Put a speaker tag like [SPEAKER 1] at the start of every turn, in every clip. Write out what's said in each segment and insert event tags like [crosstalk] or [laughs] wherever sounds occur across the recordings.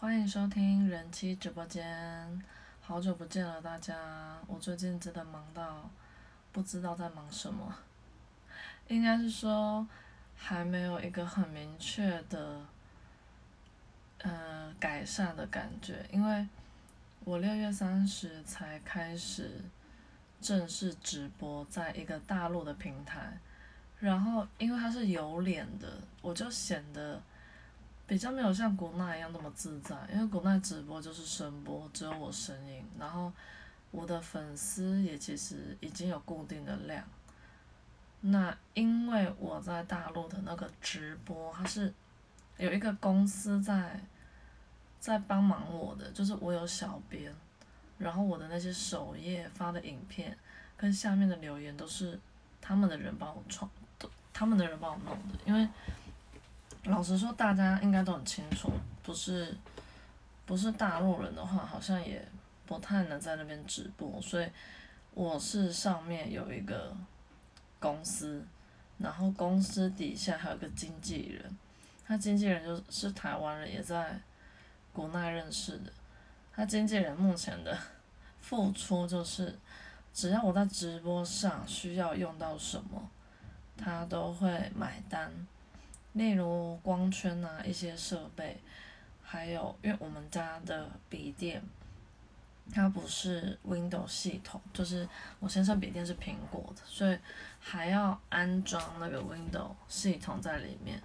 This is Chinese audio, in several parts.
[SPEAKER 1] 欢迎收听人妻直播间，好久不见了大家，我最近真的忙到不知道在忙什么，应该是说还没有一个很明确的，呃改善的感觉，因为我六月三十才开始正式直播，在一个大陆的平台，然后因为它是有脸的，我就显得。比较没有像国内一样那么自在，因为国内直播就是声波，只有我声音，然后我的粉丝也其实已经有固定的量。那因为我在大陆的那个直播，它是有一个公司在在帮忙我的，就是我有小编，然后我的那些首页发的影片跟下面的留言都是他们的人帮我创，他们的人帮我弄的，因为。老实说，大家应该都很清楚，不是不是大陆人的话，好像也不太能在那边直播。所以我是上面有一个公司，然后公司底下还有个经纪人，他经纪人就是台湾人，也在国内认识的。他经纪人目前的付出就是，只要我在直播上需要用到什么，他都会买单。例如光圈啊，一些设备，还有因为我们家的笔电，它不是 Windows 系统，就是我先生笔电是苹果的，所以还要安装那个 Windows 系统在里面，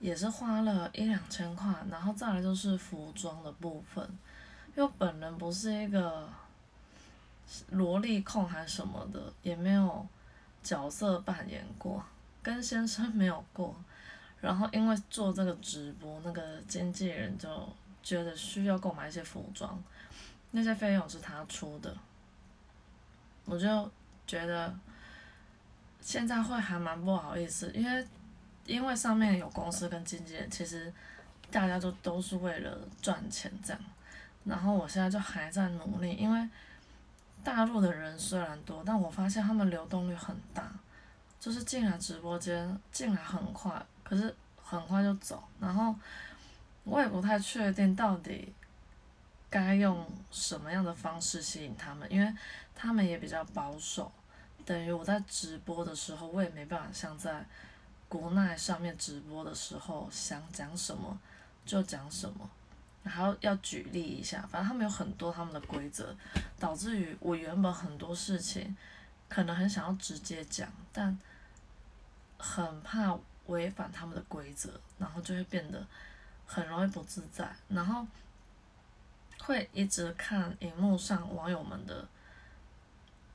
[SPEAKER 1] 也是花了一两千块。然后再来就是服装的部分，因为本人不是一个萝莉控还是什么的，也没有角色扮演过，跟先生没有过。然后因为做这个直播，那个经纪人就觉得需要购买一些服装，那些费用是他出的，我就觉得现在会还蛮不好意思，因为因为上面有公司跟经纪人，其实大家都都是为了赚钱这样，然后我现在就还在努力，因为大陆的人虽然多，但我发现他们流动率很大，就是进来直播间进来很快。可是很快就走，然后我也不太确定到底该用什么样的方式吸引他们，因为他们也比较保守。等于我在直播的时候，我也没办法像在国内上面直播的时候想讲什么就讲什么，然后要举例一下，反正他们有很多他们的规则，导致于我原本很多事情可能很想要直接讲，但很怕。违反他们的规则，然后就会变得很容易不自在，然后会一直看荧幕上网友们的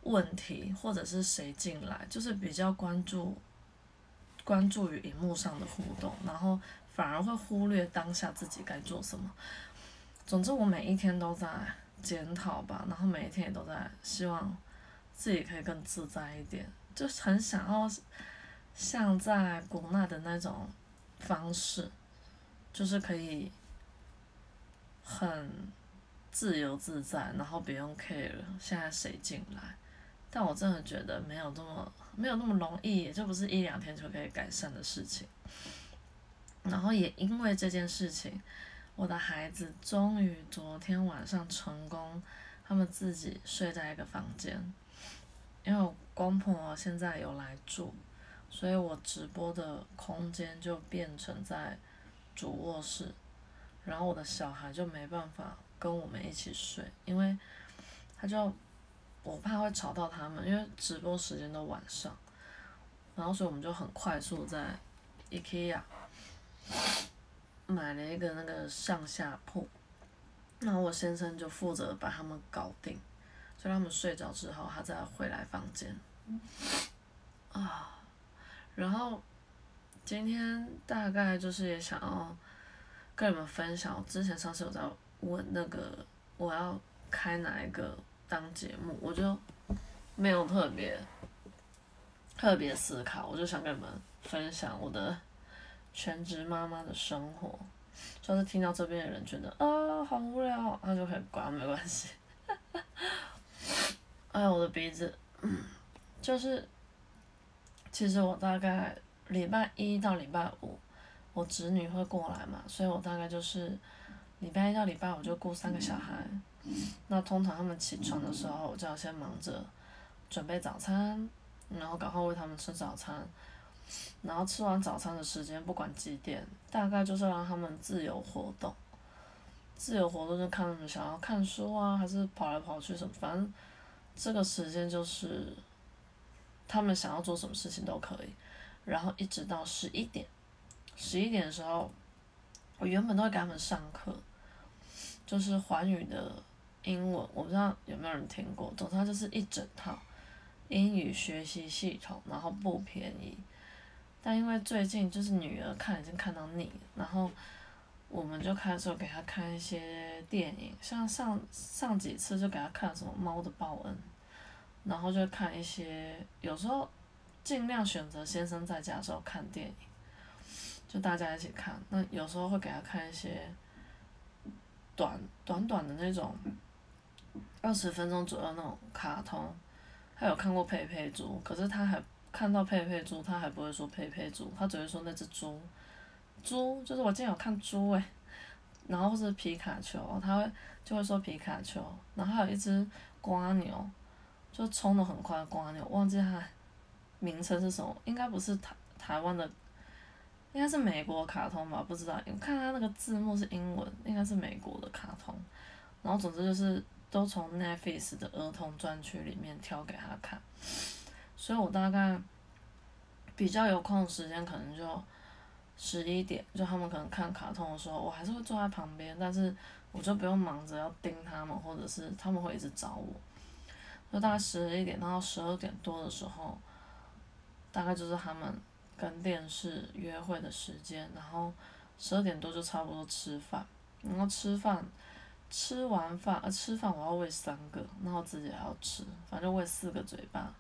[SPEAKER 1] 问题，或者是谁进来，就是比较关注关注于荧幕上的互动，然后反而会忽略当下自己该做什么。总之，我每一天都在检讨吧，然后每一天也都在希望自己可以更自在一点，就很想要。像在国内的那种方式，就是可以很自由自在，然后不用 care 现在谁进来。但我真的觉得没有这么没有那么容易，也就不是一两天就可以改善的事情。然后也因为这件事情，我的孩子终于昨天晚上成功，他们自己睡在一个房间，因为我公婆现在有来住。所以我直播的空间就变成在主卧室，然后我的小孩就没办法跟我们一起睡，因为他就我怕会吵到他们，因为直播时间都晚上，然后所以我们就很快速在 IKEA 买了一个那个上下铺，然后我先生就负责把他们搞定，所以他们睡着之后，他再回来房间，啊。然后今天大概就是也想要跟你们分享，之前上次有在问那个我要开哪一个当节目，我就没有特别特别思考，我就想跟你们分享我的全职妈妈的生活。要是听到这边的人觉得啊好无聊，那就可以关，没关系。哎，我的鼻子，就是。其实我大概礼拜一到礼拜五，我侄女会过来嘛，所以我大概就是礼拜一到礼拜五就顾三个小孩，那通常他们起床的时候，我就要先忙着准备早餐，然后赶快喂他们吃早餐，然后吃完早餐的时间不管几点，大概就是让他们自由活动，自由活动就看他们想要看书啊，还是跑来跑去什么，反正这个时间就是他们想要做什么事情都可以，然后一直到十一点，十一点的时候，我原本都会给他们上课。就是环宇的英文，我不知道有没有人听过。总之，它就是一整套英语学习系统，然后不便宜。但因为最近就是女儿看已经看到腻，然后我们就开始给他看一些电影，像上上几次就给他看什么《猫的报恩》，然后就看一些，有时候尽量选择先生在家的时候看电影，就大家一起看。那有时候会给他看一些。短短短的那种，二十分钟左右那种卡通，他有看过佩佩猪，可是他还看到佩佩猪，他还不会说佩佩猪，他只会说那只猪，猪就是我今天有看猪诶，然后是皮卡丘，他会就会说皮卡丘，然后还有一只瓜牛，就冲的很快的瓜牛，忘记它名称是什么，应该不是台台湾的。应该是美国卡通吧，不知道。我看它那个字幕是英文，应该是美国的卡通。然后总之就是都从 Netflix 的儿童专区里面挑给他看，所以我大概比较有空的时间可能就十一点，就他们可能看卡通的时候，我还是会坐在旁边，但是我就不用忙着要盯他们，或者是他们会一直找我。就大概十一点到十二点多的时候，大概就是他们。跟电视约会的时间，然后十二点多就差不多吃饭，然后吃饭，吃完饭呃吃饭我要喂三个，然后自己还要吃，反正喂四个嘴巴，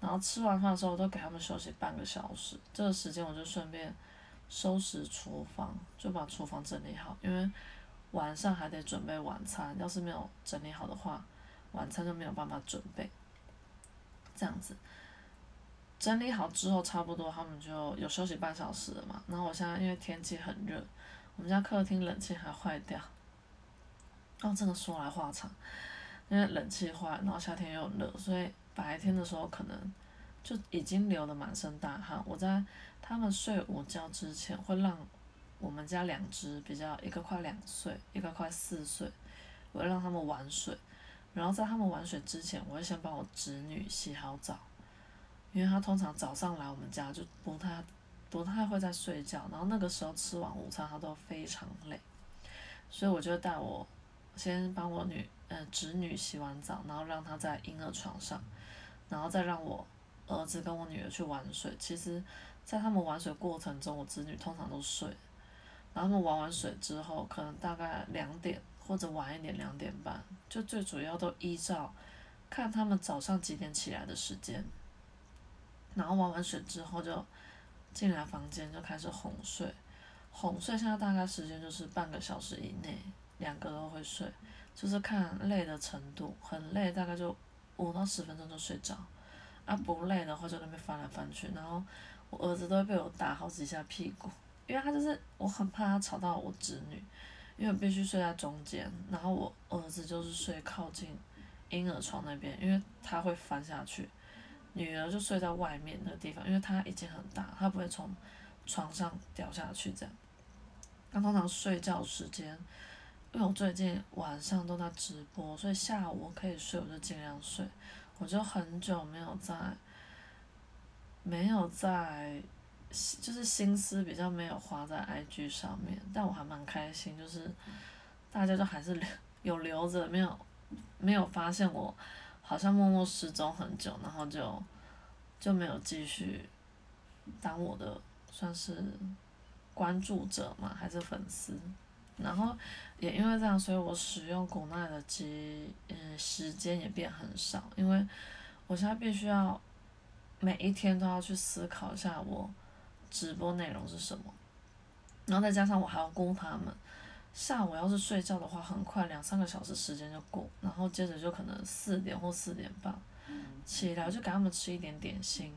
[SPEAKER 1] 然后吃完饭的时候我都给他们休息半个小时，这个时间我就顺便收拾厨房，就把厨房整理好，因为晚上还得准备晚餐，要是没有整理好的话，晚餐就没有办法准备，这样子。整理好之后，差不多他们就有休息半小时了嘛。然后我现在因为天气很热，我们家客厅冷气还坏掉。哦，真的说来话长，因为冷气坏，然后夏天又热，所以白天的时候可能就已经流的满身大汗。我在他们睡午觉之前，会让我们家两只比较，一个快两岁，一个快四岁，我会让他们玩水。然后在他们玩水之前，我会先帮我侄女洗好澡。因为她通常早上来我们家就不太不太会在睡觉，然后那个时候吃完午餐他都非常累，所以我就带我先帮我女呃侄女洗完澡，然后让她在婴儿床上，然后再让我儿子跟我女儿去玩水。其实，在他们玩水过程中，我侄女通常都睡，然后他们玩完水之后，可能大概两点或者晚一点两点半，就最主要都依照看他们早上几点起来的时间。然后玩完水之后就进来房间就开始哄睡，哄睡现在大概时间就是半个小时以内，两个都会睡，就是看累的程度，很累大概就五到十分钟就睡着，啊不累的话就那边翻来翻去，然后我儿子都会被我打好几下屁股，因为他就是我很怕他吵到我侄女，因为我必须睡在中间，然后我儿子就是睡靠近婴儿床那边，因为他会翻下去。女儿就睡在外面的地方，因为他已经很大，他不会从床上掉下去这样。那通常睡觉时间，因为我最近晚上都在直播，所以下午我可以睡，我就尽量睡。我就很久没有在，没有在，就是心思比较没有花在 IG 上面，但我还蛮开心，就是大家都还是留有留着，没有没有发现我。好像默默失踪很久，然后就就没有继续当我的算是关注者嘛，还是粉丝。然后也因为这样，所以我使用古奈的机嗯时间也变很少，因为我现在必须要每一天都要去思考一下我直播内容是什么，然后再加上我还要顾他们。下午要是睡觉的话，很快两三个小时时间就过，然后接着就可能四点或四点半。起来就给他们吃一点点心，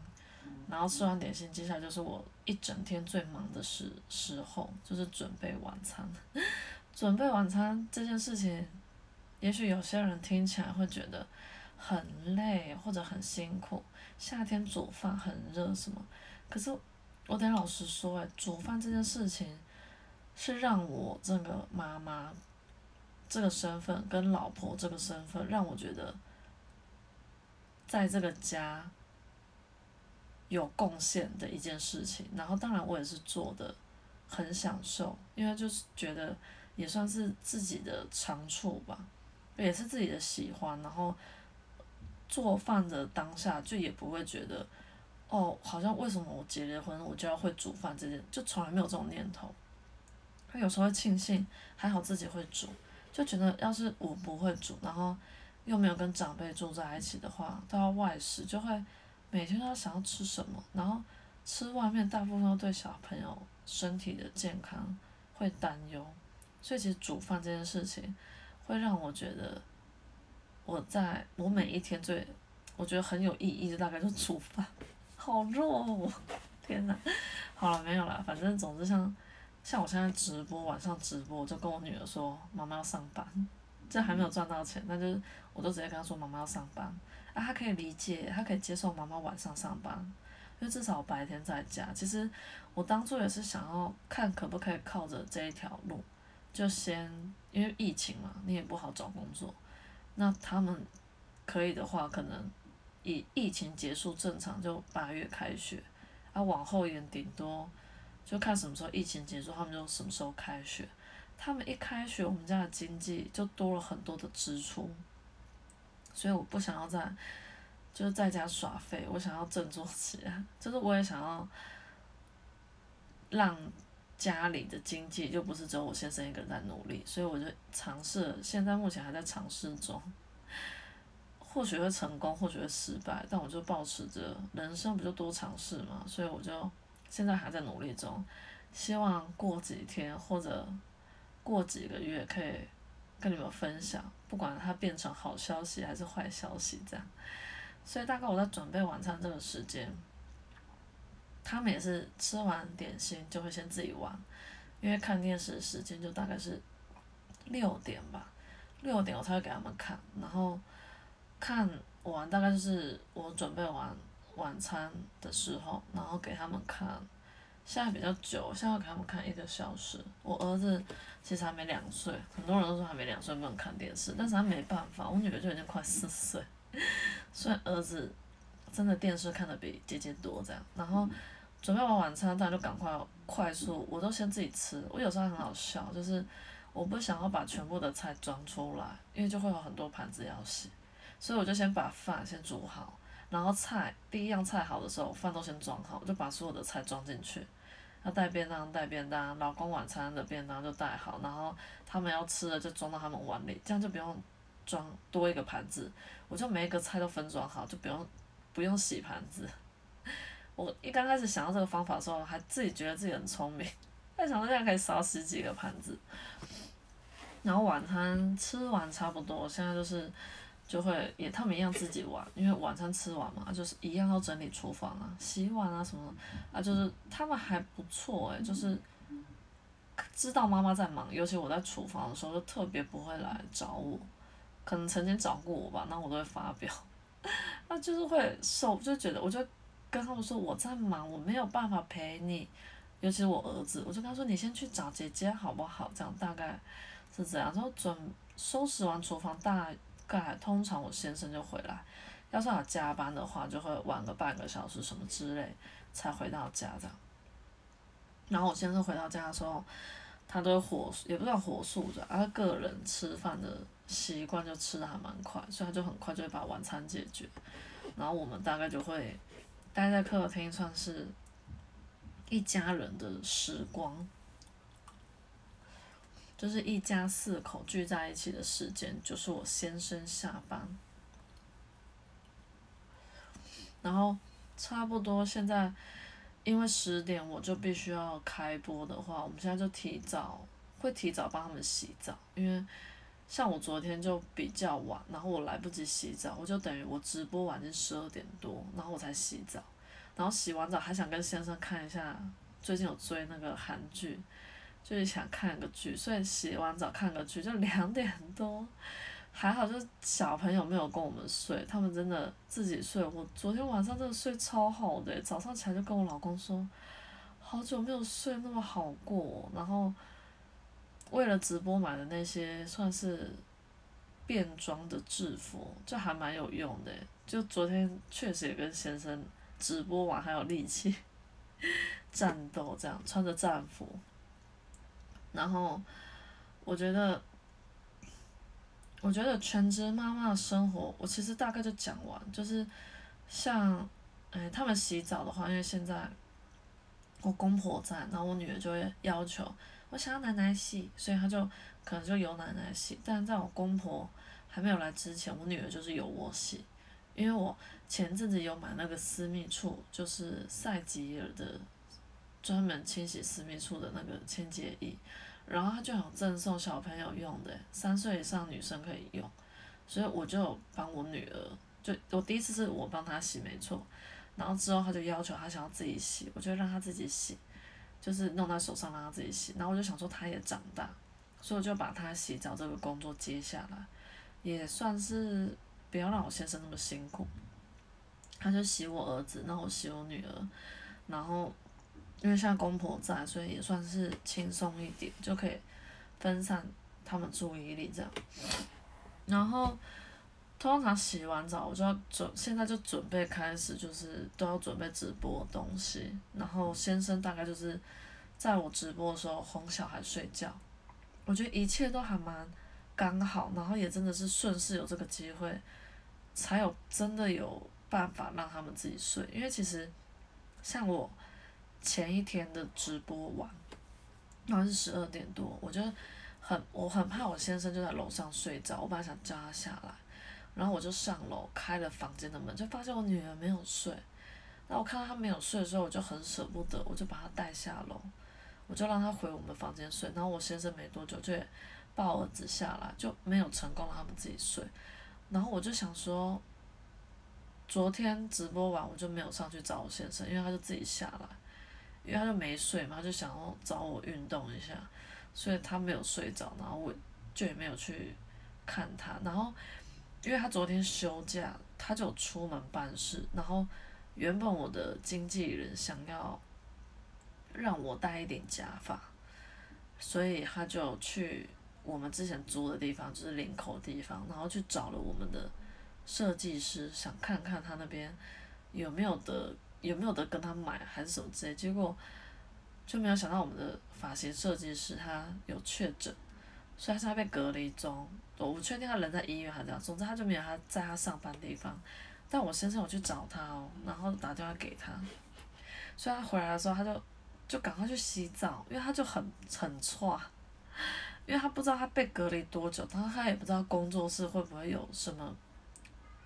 [SPEAKER 1] 然后吃完点心，接下来就是我一整天最忙的时时候，就是准备晚餐。[laughs] 准备晚餐这件事情，也许有些人听起来会觉得很累或者很辛苦，夏天煮饭很热什么。可是我得老实说，哎，煮饭这件事情是让我这个妈妈这个身份跟老婆这个身份，让我觉得在这个家有贡献的一件事情。然后，当然我也是做的很享受，因为就是觉得。也算是自己的长处吧，也是自己的喜欢。然后做饭的当下，就也不会觉得，哦，好像为什么我结了婚，我就要会煮饭这件，就从来没有这种念头。他有时候会庆幸，还好自己会煮，就觉得要是我不会煮，然后又没有跟长辈住在一起的话，都要外食，就会每天都要想要吃什么，然后吃外面，大部分都对小朋友身体的健康会担忧。所以其实煮饭这件事情，会让我觉得，我在我每一天最，我觉得很有意义的大概就煮饭，好弱哦，[laughs] 天哪，好了没有了，反正总之像，像我现在直播晚上直播，我就跟我女儿说妈妈要上班，这还没有赚到钱，那就我都直接跟她说妈妈要上班，啊她可以理解，她可以接受妈妈晚上上班，因为至少白天在家。其实我当初也是想要看可不可以靠着这一条路。就先因为疫情嘛，你也不好找工作。那他们可以的话，可能以疫情结束正常就八月开学，啊往后延顶多就看什么时候疫情结束，他们就什么时候开学。他们一开学，我们家的经济就多了很多的支出，所以我不想要在就是在家耍废，我想要振作起来，就是我也想要让。家里的经济就不是只有我先生一个人在努力，所以我就尝试，现在目前还在尝试中，或许会成功，或许会失败，但我就保持着人生不就多尝试嘛，所以我就现在还在努力中，希望过几天或者过几个月可以跟你们分享，不管它变成好消息还是坏消息这样，所以大概我在准备晚餐这个时间。他们也是吃完点心就会先自己玩，因为看电视时间就大概是六点吧，六点我才会给他们看，然后看完大概就是我准备完晚餐的时候，然后给他们看。现在比较久，现在给他们看一个小时。我儿子其实还没两岁，很多人都说还没两岁不能看电视，但是他没办法，我女儿就已经快四岁，所以儿子真的电视看的比姐姐多这样，然后。准备完晚餐，大家就赶快快速，我都先自己吃。我有时候很好笑，就是我不想要把全部的菜装出来，因为就会有很多盘子要洗，所以我就先把饭先煮好，然后菜第一样菜好的时候，饭都先装好，我就把所有的菜装进去。要带便当带便当，老公晚餐的便当就带好，然后他们要吃的就装到他们碗里，这样就不用装多一个盘子，我就每一个菜都分装好，就不用不用洗盘子。我一刚开始想到这个方法的时候，还自己觉得自己很聪明，[laughs] 在想到这样可以少十几个盘子。然后晚餐吃完差不多，现在就是就会也他们一样自己玩，因为晚餐吃完嘛，就是一样要整理厨房啊、洗碗啊什么啊，就是他们还不错诶，就是知道妈妈在忙，尤其我在厨房的时候就特别不会来找我，可能曾经找过我吧，那我都会发表，[laughs] 那就是会受就觉得我就。跟他们说我在忙，我没有办法陪你，尤其是我儿子，我就跟他说你先去找姐姐好不好？这样大概是这样。然后准收拾完厨房，大概通常我先生就回来，要是要加班的话，就会晚个半个小时什么之类才回到家这样。然后我先生回到家的时候，他都火也不算火速的，他个人吃饭的习惯就吃的还蛮快，所以他就很快就会把晚餐解决。然后我们大概就会。待在客厅算是一家人的时光，就是一家四口聚在一起的时间，就是我先生下班，然后差不多现在，因为十点我就必须要开播的话，我们现在就提早会提早帮他们洗澡，因为。像我昨天就比较晚，然后我来不及洗澡，我就等于我直播完是十二点多，然后我才洗澡，然后洗完澡还想跟先生看一下最近有追那个韩剧，就是想看个剧，所以洗完澡看个剧就两点多，还好就是小朋友没有跟我们睡，他们真的自己睡。我昨天晚上真的睡超好的，早上起来就跟我老公说，好久没有睡那么好过。然后为了直播买的那些算是便装的制服，就还蛮有用的。就昨天确实也跟先生直播完还有力气 [laughs] 战斗，这样穿着战服。然后，我觉得，我觉得全职妈妈的生活，我其实大概就讲完。就是像，哎，他们洗澡的话，因为现在我公婆在，然后我女儿就会要求我想要奶奶洗，所以她就可能就由奶奶洗。但在我公婆还没有来之前，我女儿就是由我洗，因为我前阵子有买那个私密处，就是赛吉尔的。专门清洗私密处的那个清洁液，然后他就想赠送小朋友用的，三岁以上女生可以用，所以我就帮我女儿，就我第一次是我帮她洗没错，然后之后他就要求他想要自己洗，我就让他自己洗，就是弄在手上让他自己洗，然后我就想说他也长大，所以我就把他洗澡这个工作接下来，也算是不要让我先生那么辛苦，他就洗我儿子，然后我洗我女儿，然后。因为现在公婆在，所以也算是轻松一点，就可以分散他们注意力这样。然后通常洗完澡，我就要准，现在就准备开始，就是都要准备直播东西。然后先生大概就是在我直播的时候哄小孩睡觉，我觉得一切都还蛮刚好，然后也真的是顺势有这个机会，才有真的有办法让他们自己睡。因为其实像我。前一天的直播完，好像是十二点多，我就很我很怕我先生就在楼上睡着，我本来想叫他下来，然后我就上楼开了房间的门，就发现我女儿没有睡，然后我看到她没有睡的时候，我就很舍不得，我就把她带下楼，我就让她回我们房间睡，然后我先生没多久就抱儿子下来，就没有成功让他们自己睡，然后我就想说，昨天直播完我就没有上去找我先生，因为他就自己下来。因为他就没睡嘛，他就想要找我运动一下，所以他没有睡着，然后我就也没有去看他。然后，因为他昨天休假，他就出门办事。然后，原本我的经纪人想要让我戴一点假发，所以他就去我们之前租的地方，就是领口地方，然后去找了我们的设计师，想看看他那边有没有的。有没有的跟他买还是什么之类，结果就没有想到我们的发型设计师他有确诊，所以他现在被隔离中。我不确定他人在医院还是怎样，总之他就没有他在他上班的地方。但我先生有去找他哦，然后打电话给他，所以他回来的时候他就就赶快去洗澡，因为他就很很错，因为他不知道他被隔离多久，他他也不知道工作室会不会有什么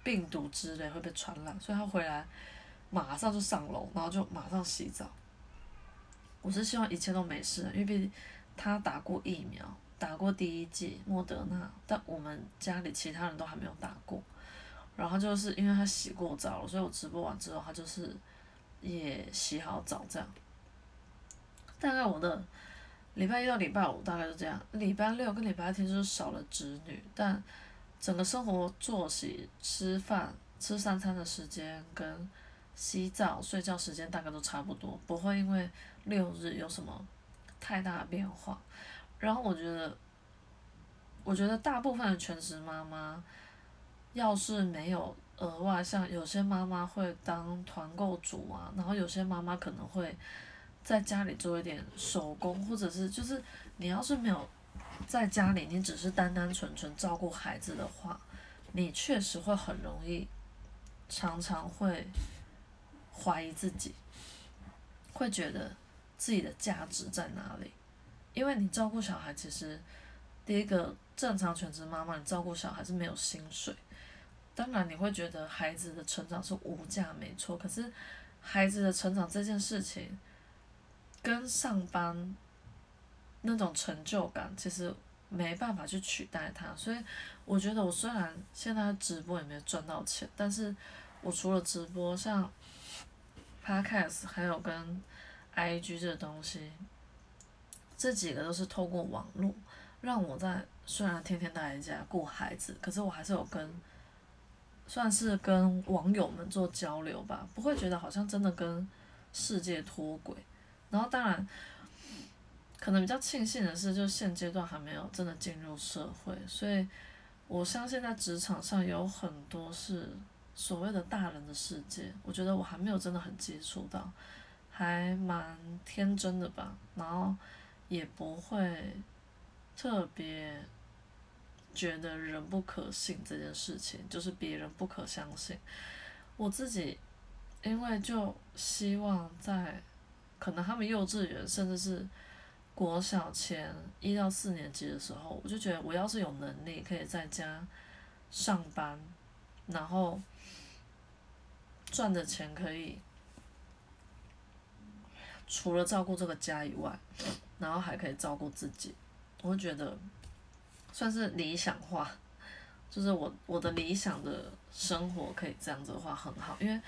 [SPEAKER 1] 病毒之类会被传染，所以他回来。马上就上楼，然后就马上洗澡。我是希望一切都没事，因为毕竟他打过疫苗，打过第一剂莫德纳，但我们家里其他人都还没有打过。然后就是因为他洗过澡了，所以我直播完之后，他就是也洗好澡这样。大概我的礼拜一到礼拜五大概是这样，礼拜六跟礼拜天就是少了侄女，但整个生活作息、吃饭、吃三餐的时间跟。洗澡、睡觉时间大概都差不多，不会因为六日有什么太大的变化。然后我觉得，我觉得大部分的全职妈妈，要是没有额外，像有些妈妈会当团购主啊，然后有些妈妈可能会在家里做一点手工，或者是就是你要是没有在家里，你只是单单纯纯照顾孩子的话，你确实会很容易，常常会。怀疑自己，会觉得自己的价值在哪里？因为你照顾小孩，其实第一个正常全职妈妈，你照顾小孩是没有薪水。当然，你会觉得孩子的成长是无价，没错。可是，孩子的成长这件事情，跟上班那种成就感，其实没办法去取代它。所以，我觉得我虽然现在直播也没有赚到钱，但是我除了直播，像 Podcast 还有跟 IG 这东西，这几个都是透过网络，让我在虽然天天待在家顾孩子，可是我还是有跟，算是跟网友们做交流吧，不会觉得好像真的跟世界脱轨。然后当然，可能比较庆幸的是，就现阶段还没有真的进入社会，所以我相信在职场上有很多是所谓的大人的世界，我觉得我还没有真的很接触到，还蛮天真的吧，然后。也不会特别觉得人不可信这件事情，就是别人不可相信。我自己因为就希望在可能他们幼稚园甚至是国小前一到四年级的时候，我就觉得我要是有能力可以在家上班，然后赚的钱可以除了照顾这个家以外。然后还可以照顾自己，我觉得算是理想化，就是我我的理想的生活可以这样子的话很好，因为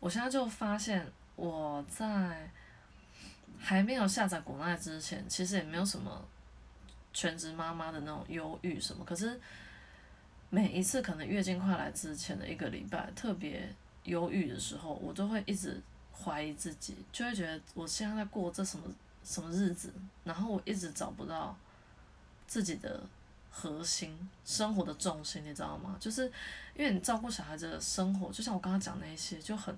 [SPEAKER 1] 我现在就发现我在还没有下载国奈之前，其实也没有什么全职妈妈的那种忧郁什么，可是每一次可能月经快来之前的一个礼拜特别忧郁的时候，我都会一直怀疑自己，就会觉得我现在在过这什么。什么日子？然后我一直找不到自己的核心生活的重心，你知道吗？就是因为你照顾小孩子的生活，就像我刚刚讲那些，就很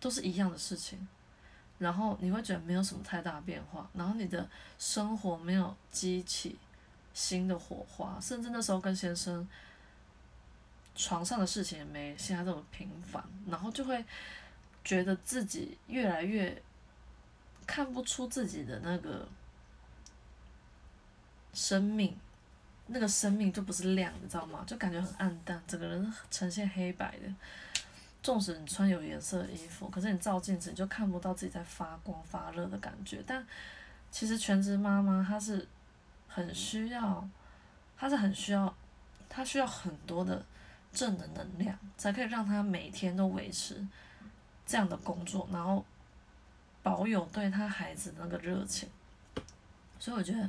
[SPEAKER 1] 都是一样的事情，然后你会觉得没有什么太大变化，然后你的生活没有激起新的火花，甚至那时候跟先生床上的事情也没现在这么频繁，然后就会觉得自己越来越。看不出自己的那个生命，那个生命就不是亮，你知道吗？就感觉很暗淡，整个人呈现黑白的。纵使你穿有颜色的衣服，可是你照镜子你就看不到自己在发光发热的感觉。但其实全职妈妈她是很需要，她是很需要，她需要很多的正的能量，才可以让她每天都维持这样的工作，然后。保有对他孩子那个热情，所以我觉得，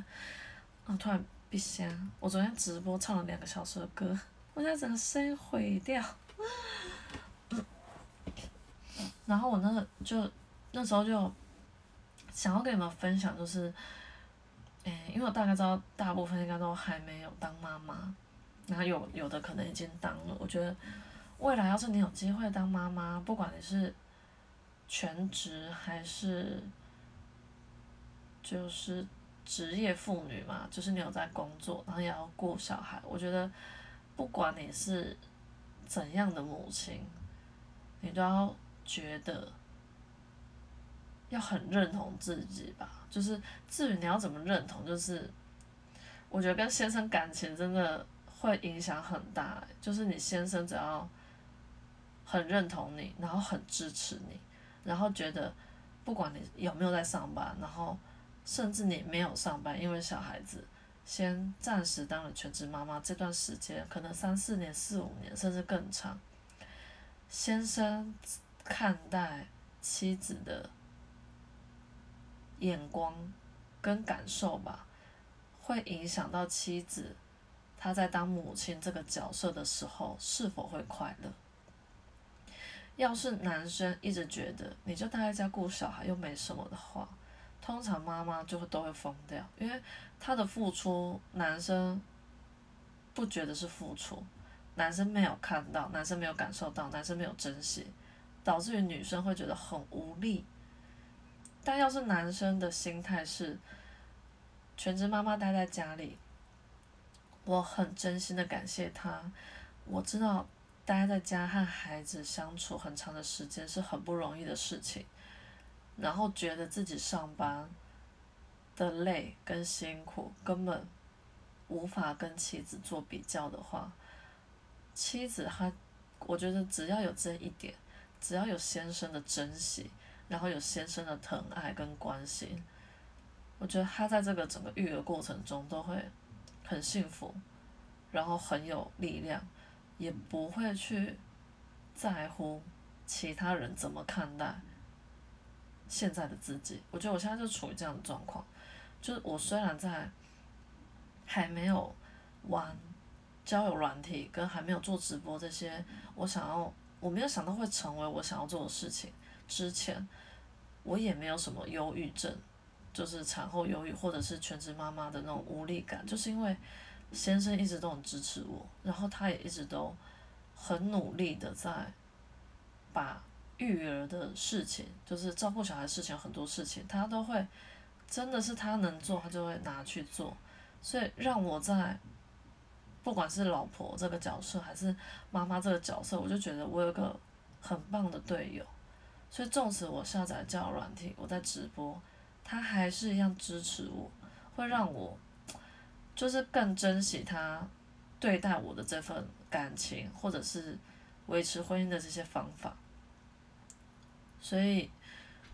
[SPEAKER 1] 啊，突然闭香。我昨天直播唱了两个小时的歌，我现在整个声音毁掉。然后我那个就那时候就想要跟你们分享，就是，诶，因为我大概知道大部分应该都还没有当妈妈，然后有有的可能已经当了。我觉得未来要是你有机会当妈妈，不管你是。全职还是就是职业妇女嘛，就是你有在工作，然后也要顾小孩。我觉得不管你是怎样的母亲，你都要觉得要很认同自己吧。就是至于你要怎么认同，就是我觉得跟先生感情真的会影响很大。就是你先生只要很认同你，然后很支持你。然后觉得，不管你有没有在上班，然后甚至你没有上班，因为小孩子先暂时当了全职妈妈，这段时间可能三四年、四五年，甚至更长。先生看待妻子的眼光跟感受吧，会影响到妻子她在当母亲这个角色的时候是否会快乐。要是男生一直觉得你就待在家顾小孩又没什么的话，通常妈妈就会都会疯掉，因为他的付出男生不觉得是付出，男生没有看到，男生没有感受到，男生没有珍惜，导致于女生会觉得很无力。但要是男生的心态是全职妈妈待在家里，我很真心的感谢他，我知道。待在家和孩子相处很长的时间是很不容易的事情，然后觉得自己上班的累跟辛苦根本无法跟妻子做比较的话，妻子她，我觉得只要有这一点，只要有先生的珍惜，然后有先生的疼爱跟关心，我觉得她在这个整个育儿过程中都会很幸福，然后很有力量。也不会去在乎其他人怎么看待现在的自己。我觉得我现在就处于这样的状况，就是我虽然在还没有玩交友软体，跟还没有做直播这些，我想要我没有想到会成为我想要做的事情之前，我也没有什么忧郁症，就是产后忧郁或者是全职妈妈的那种无力感，就是因为先生一直都很支持我，然后他也一直都很努力的在把育儿的事情，就是照顾小孩事情，很多事情他都会。真的是他能做，他就会拿去做，所以让我在，不管是老婆这个角色，还是妈妈这个角色，我就觉得我有个很棒的队友，所以纵使我下载教软体，我在直播，他还是一样支持我，会让我，就是更珍惜他对待我的这份感情，或者是维持婚姻的这些方法，所以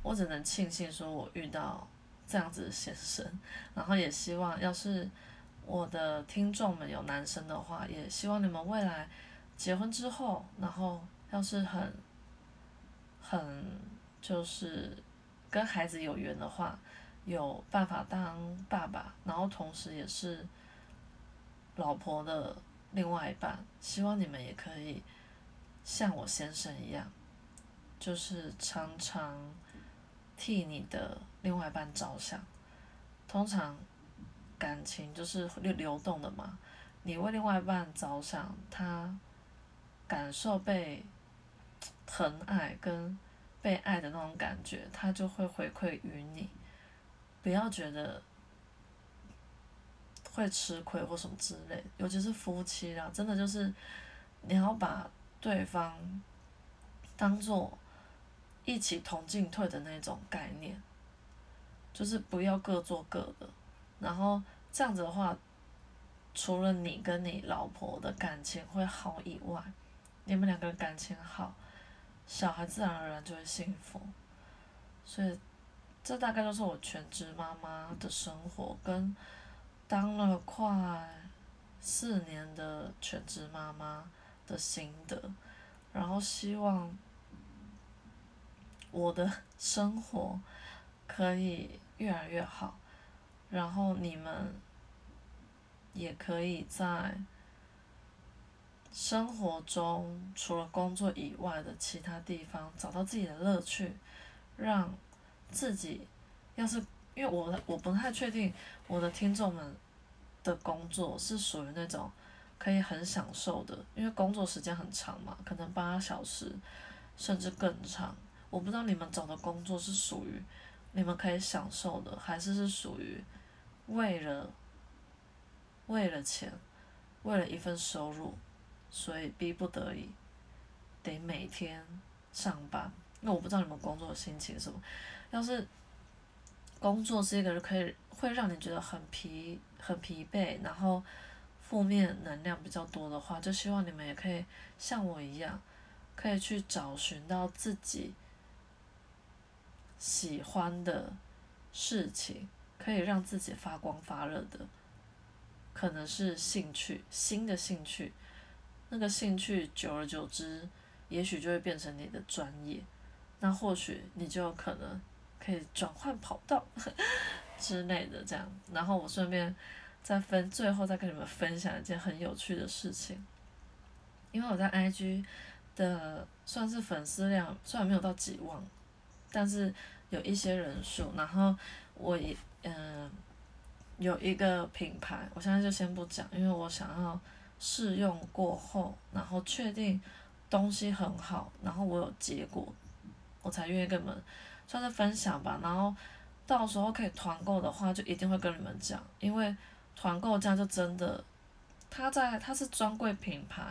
[SPEAKER 1] 我只能庆幸说我遇到。这样子的先生，然后也希望，要是我的听众们有男生的话，也希望你们未来结婚之后，然后要是很很就是跟孩子有缘的话，有办法当爸爸，然后同时也是老婆的另外一半，希望你们也可以像我先生一样，就是常常替你的。另外一半着想，通常感情就是流流动的嘛。你为另外一半着想，他感受被 [tsk] 疼爱跟被爱的那种感觉，他就会回馈于你。不要觉得会吃亏或什么之类，尤其是夫妻啦，真的就是你要把对方当做一起同进退的那种概念。就是不要各做各的，然后这样子的话，除了你跟你老婆的感情会好以外，你们两个人感情好，小孩自然而然就会幸福。所以，这大概就是我全职妈妈的生活，跟当了快四年的全职妈妈的心得，然后希望我的 [laughs] 生活。可以越来越好，然后你们也可以在生活中除了工作以外的其他地方找到自己的乐趣，让自己要是因为我我不太确定我的听众们的工作是属于那种可以很享受的，因为工作时间很长嘛，可能八小时甚至更长，我不知道你们找的工作是属于。你们可以享受的，还是是属于为了为了钱，为了一份收入，所以逼不得已得每天上班。那我不知道你们工作的心情是什么。要是工作是一个可以会让你觉得很疲很疲惫，然后负面能量比较多的话，就希望你们也可以像我一样，可以去找寻到自己。喜欢的事情可以让自己发光发热的，可能是兴趣，新的兴趣，那个兴趣久而久之，也许就会变成你的专业，那或许你就可能可以转换跑道 [laughs] 之类的这样。然后我顺便再分，最后再跟你们分享一件很有趣的事情，因为我在 IG 的算是粉丝量虽然没有到几万。但是有一些人数，然后我也嗯有一个品牌，我现在就先不讲，因为我想要试用过后，然后确定东西很好，然后我有结果，我才愿意跟你们算是分享吧。然后到时候可以团购的话，就一定会跟你们讲，因为团购这样就真的，它在它是专柜品牌。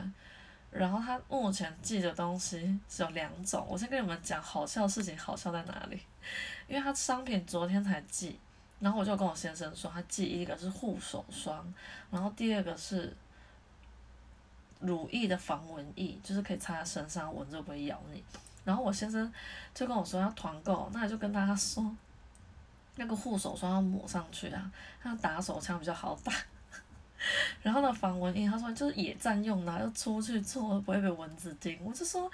[SPEAKER 1] 然后他目前寄的东西只有两种，我先跟你们讲好笑的事情，好笑在哪里？因为他商品昨天才寄，然后我就跟我先生说，他寄一个是护手霜，然后第二个是乳液的防蚊液，就是可以擦在身上，蚊子不会咬你。然后我先生就跟我说要团购，那就跟大家说，那个护手霜要抹上去啊，他打手枪比较好打。[laughs] 然后呢，防蚊液，他说就是野战用的，要出去做不会被蚊子叮。我就说，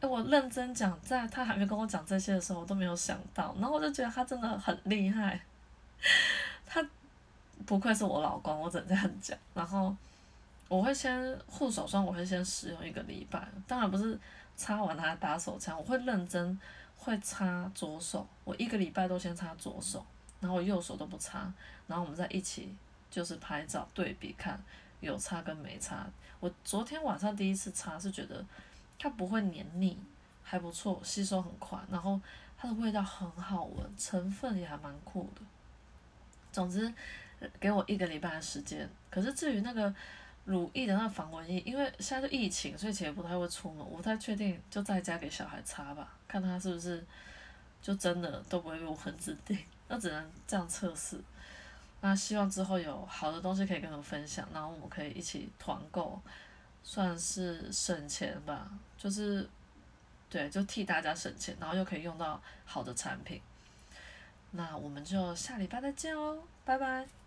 [SPEAKER 1] 哎，我认真讲，在他还没跟我讲这些的时候，我都没有想到。然后我就觉得他真的很厉害，[laughs] 他不愧是我老公，我只能这样讲。然后我会先护手霜，我会先使用一个礼拜，当然不是擦完它打手枪，我会认真会擦左手，我一个礼拜都先擦左手，然后右手都不擦，然后我们再一起就是拍照对比看有擦跟没擦。我昨天晚上第一次擦是觉得它不会黏腻，还不错，吸收很快，然后它的味道很好闻，成分也还蛮酷的。总之，给我一个礼拜的时间。可是至于那个乳液的那防蚊液，因为现在是疫情，所以其实不太会出门，我不太确定，就在家给小孩擦吧，看他是不是就真的都不会被蚊子叮。那只能这样测试。那希望之后有好的东西可以跟你们分享，然后我们可以一起团购，算是省钱吧，就是对，就替大家省钱，然后又可以用到好的产品。那我们就下礼拜再见哦，拜拜。